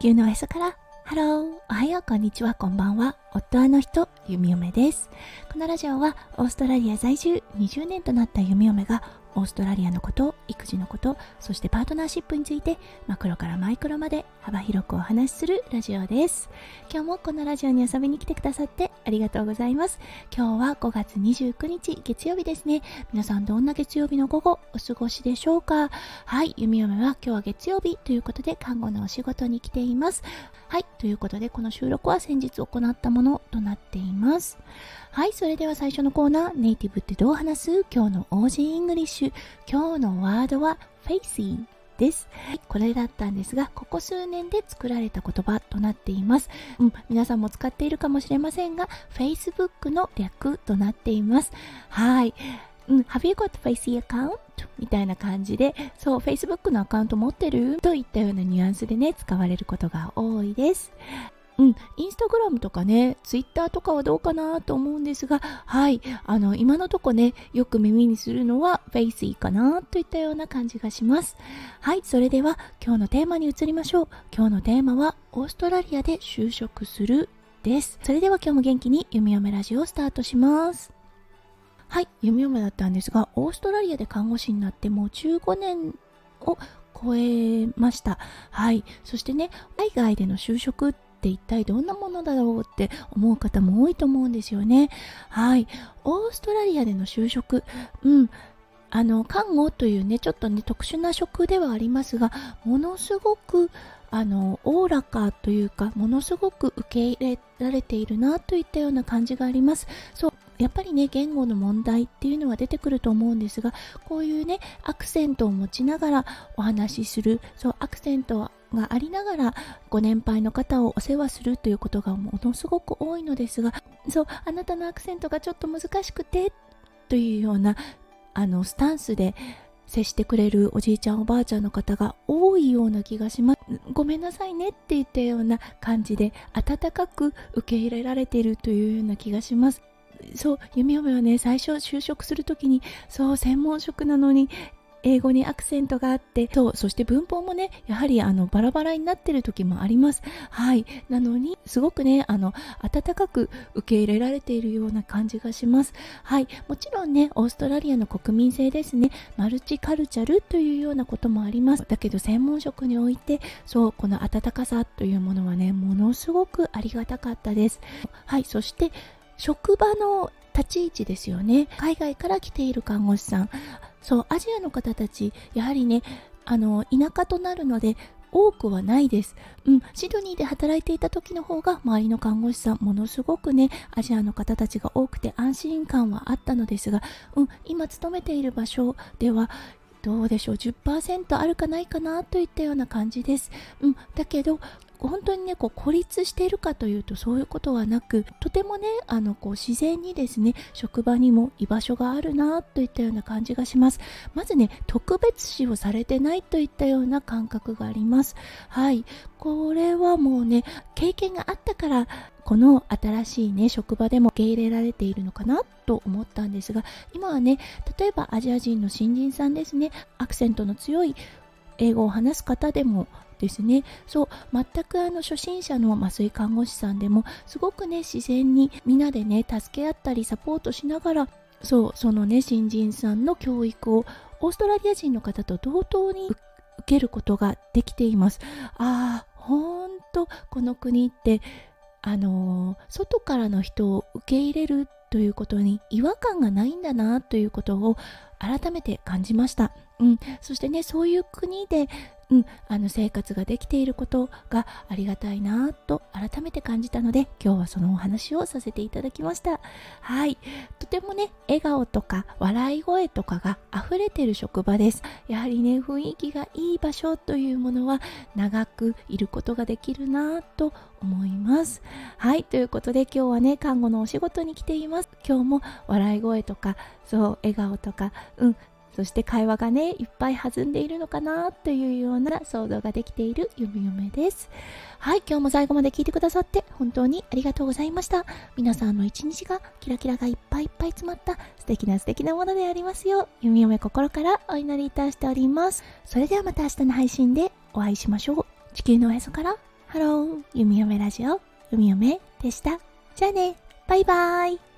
地球のおへそから。ハロー。おはよう。こんにちは。こんばんは。夫あの人弓嫁です。このラジオはオーストラリア在住。20年となった弓嫁がオーストラリアのこと育児のことそしてパートナーシップについてマクロからマイクロまで幅広くお話しするラジオです。今日もこのラジオに遊びに来てくださってありがとうございます。今日は5月29日月曜日ですね。皆さんどんな月曜日の午後お過ごしでしょうか？はい弓嫁は今日は月曜日ということで看護のお仕事に来ています。はいということでこの収録は先日行ったものとなっています。はい、それでは最初のコーナー、ネイティブってどう話す？今日の Aussie English。今日のワードは facey です。はい、これだったんですが、ここ数年で作られた言葉となっています。うん、皆さんも使っているかもしれませんが、Facebook の略となっています。はい。うん、Have you got Facey account? みたいな感じで、そう、Facebook のアカウント持ってる？といったようなニュアンスでね、使われることが多いです。うん、インスタグラムとかね、ツイッターとかはどうかなと思うんですが、はい、あの、今のとこね、よく耳にするのは Facey かなといったような感じがします。はい、それでは今日のテーマに移りましょう。今日のテーマは、オーストラリアで就職するです。それでは今日も元気に弓嫁ラジオをスタートします。はい、弓嫁だったんですが、オーストラリアで看護師になってもう15年を超えました。はい。そしてね、海外での就職ってって一体どんなものだろうって思う方も多いと思うんですよね。はい。オーストラリアでの就職、うん。あの、看護というね、ちょっとね、特殊な職ではありますが、ものすごく、あの、おおらかというか、ものすごく受け入れられているなといったような感じがあります。そう、やっぱりね、言語の問題っていうのは出てくると思うんですが、こういうね、アクセントを持ちながらお話しする、そう、アクセントがありながらご年配の方をお世話するということがものすごく多いのですがそうあなたのアクセントがちょっと難しくてというようなあのスタンスで接してくれるおじいちゃんおばあちゃんの方が多いような気がします。ごめんなさいねって言ったような感じで温かく受け入れられているというような気がします。そう弓嫁はね最初就職する時にそう専門職なのに英語にアクセントがあってそうそして文法もねやはりあのバラバラになってる時もあります。はい。なのにすごくねあの温かく受け入れられているような感じがします。はい。もちろんねオーストラリアの国民性ですね。マルチカルチャルというようなこともあります。だけど専門職においてそうこの温かさというものはねものすごくありがたかったです。はい。そして職場の立ち位置ですよね海外から来ている看護師さんそうアジアの方たちやはりねあの田舎となるので多くはないです。うん、シドニーで働いていた時の方が周りの看護師さんものすごくねアジアの方たちが多くて安心感はあったのですが、うん、今勤めている場所ではどうでしょう10%あるかないかなといったような感じです。うん、だけど本当にねこう孤立しているかというとそういうことはなくとてもねあのこう自然にですね職場にも居場所があるなといったような感じがします。まずね特別視をされてないといったような感覚があります。はい。これはもうね経験があったからこの新しいね職場でも受け入れられているのかなと思ったんですが今はね例えばアジア人の新人さんですね。アクセントの強い英語を話す方でもですねそう全くあの初心者の麻酔看護師さんでもすごくね自然にみんなでね助け合ったりサポートしながらそうそのね新人さんの教育をオーストラリア人の方と同等に受けることができていますああほんとこの国ってあのー、外からの人を受け入れるということに違和感がないんだなということを改めて感じました。うん、そしてねそういう国でうん、あの生活ができていることがありがたいなと改めて感じたので今日はそのお話をさせていただきました。はい。とてもね笑顔とか笑い声とかが溢れてる職場です。やはりね雰囲気がいい場所というものは長くいることができるなと思います。はい。ということで今日はね看護のお仕事に来ています。今日も笑い声とかそう笑顔とかうんそして会話がねいっぱい弾んでいるのかなというような想像ができているゆみゆめですはい今日も最後まで聞いてくださって本当にありがとうございました皆さんの一日がキラキラがいっぱいいっぱい詰まった素敵な素敵なものでありますようゆみゆめ心からお祈りいたしておりますそれではまた明日の配信でお会いしましょう地球のおへそからハロー、弓嫁ラジオ、弓嫁でした。じゃあね、バイバーイ。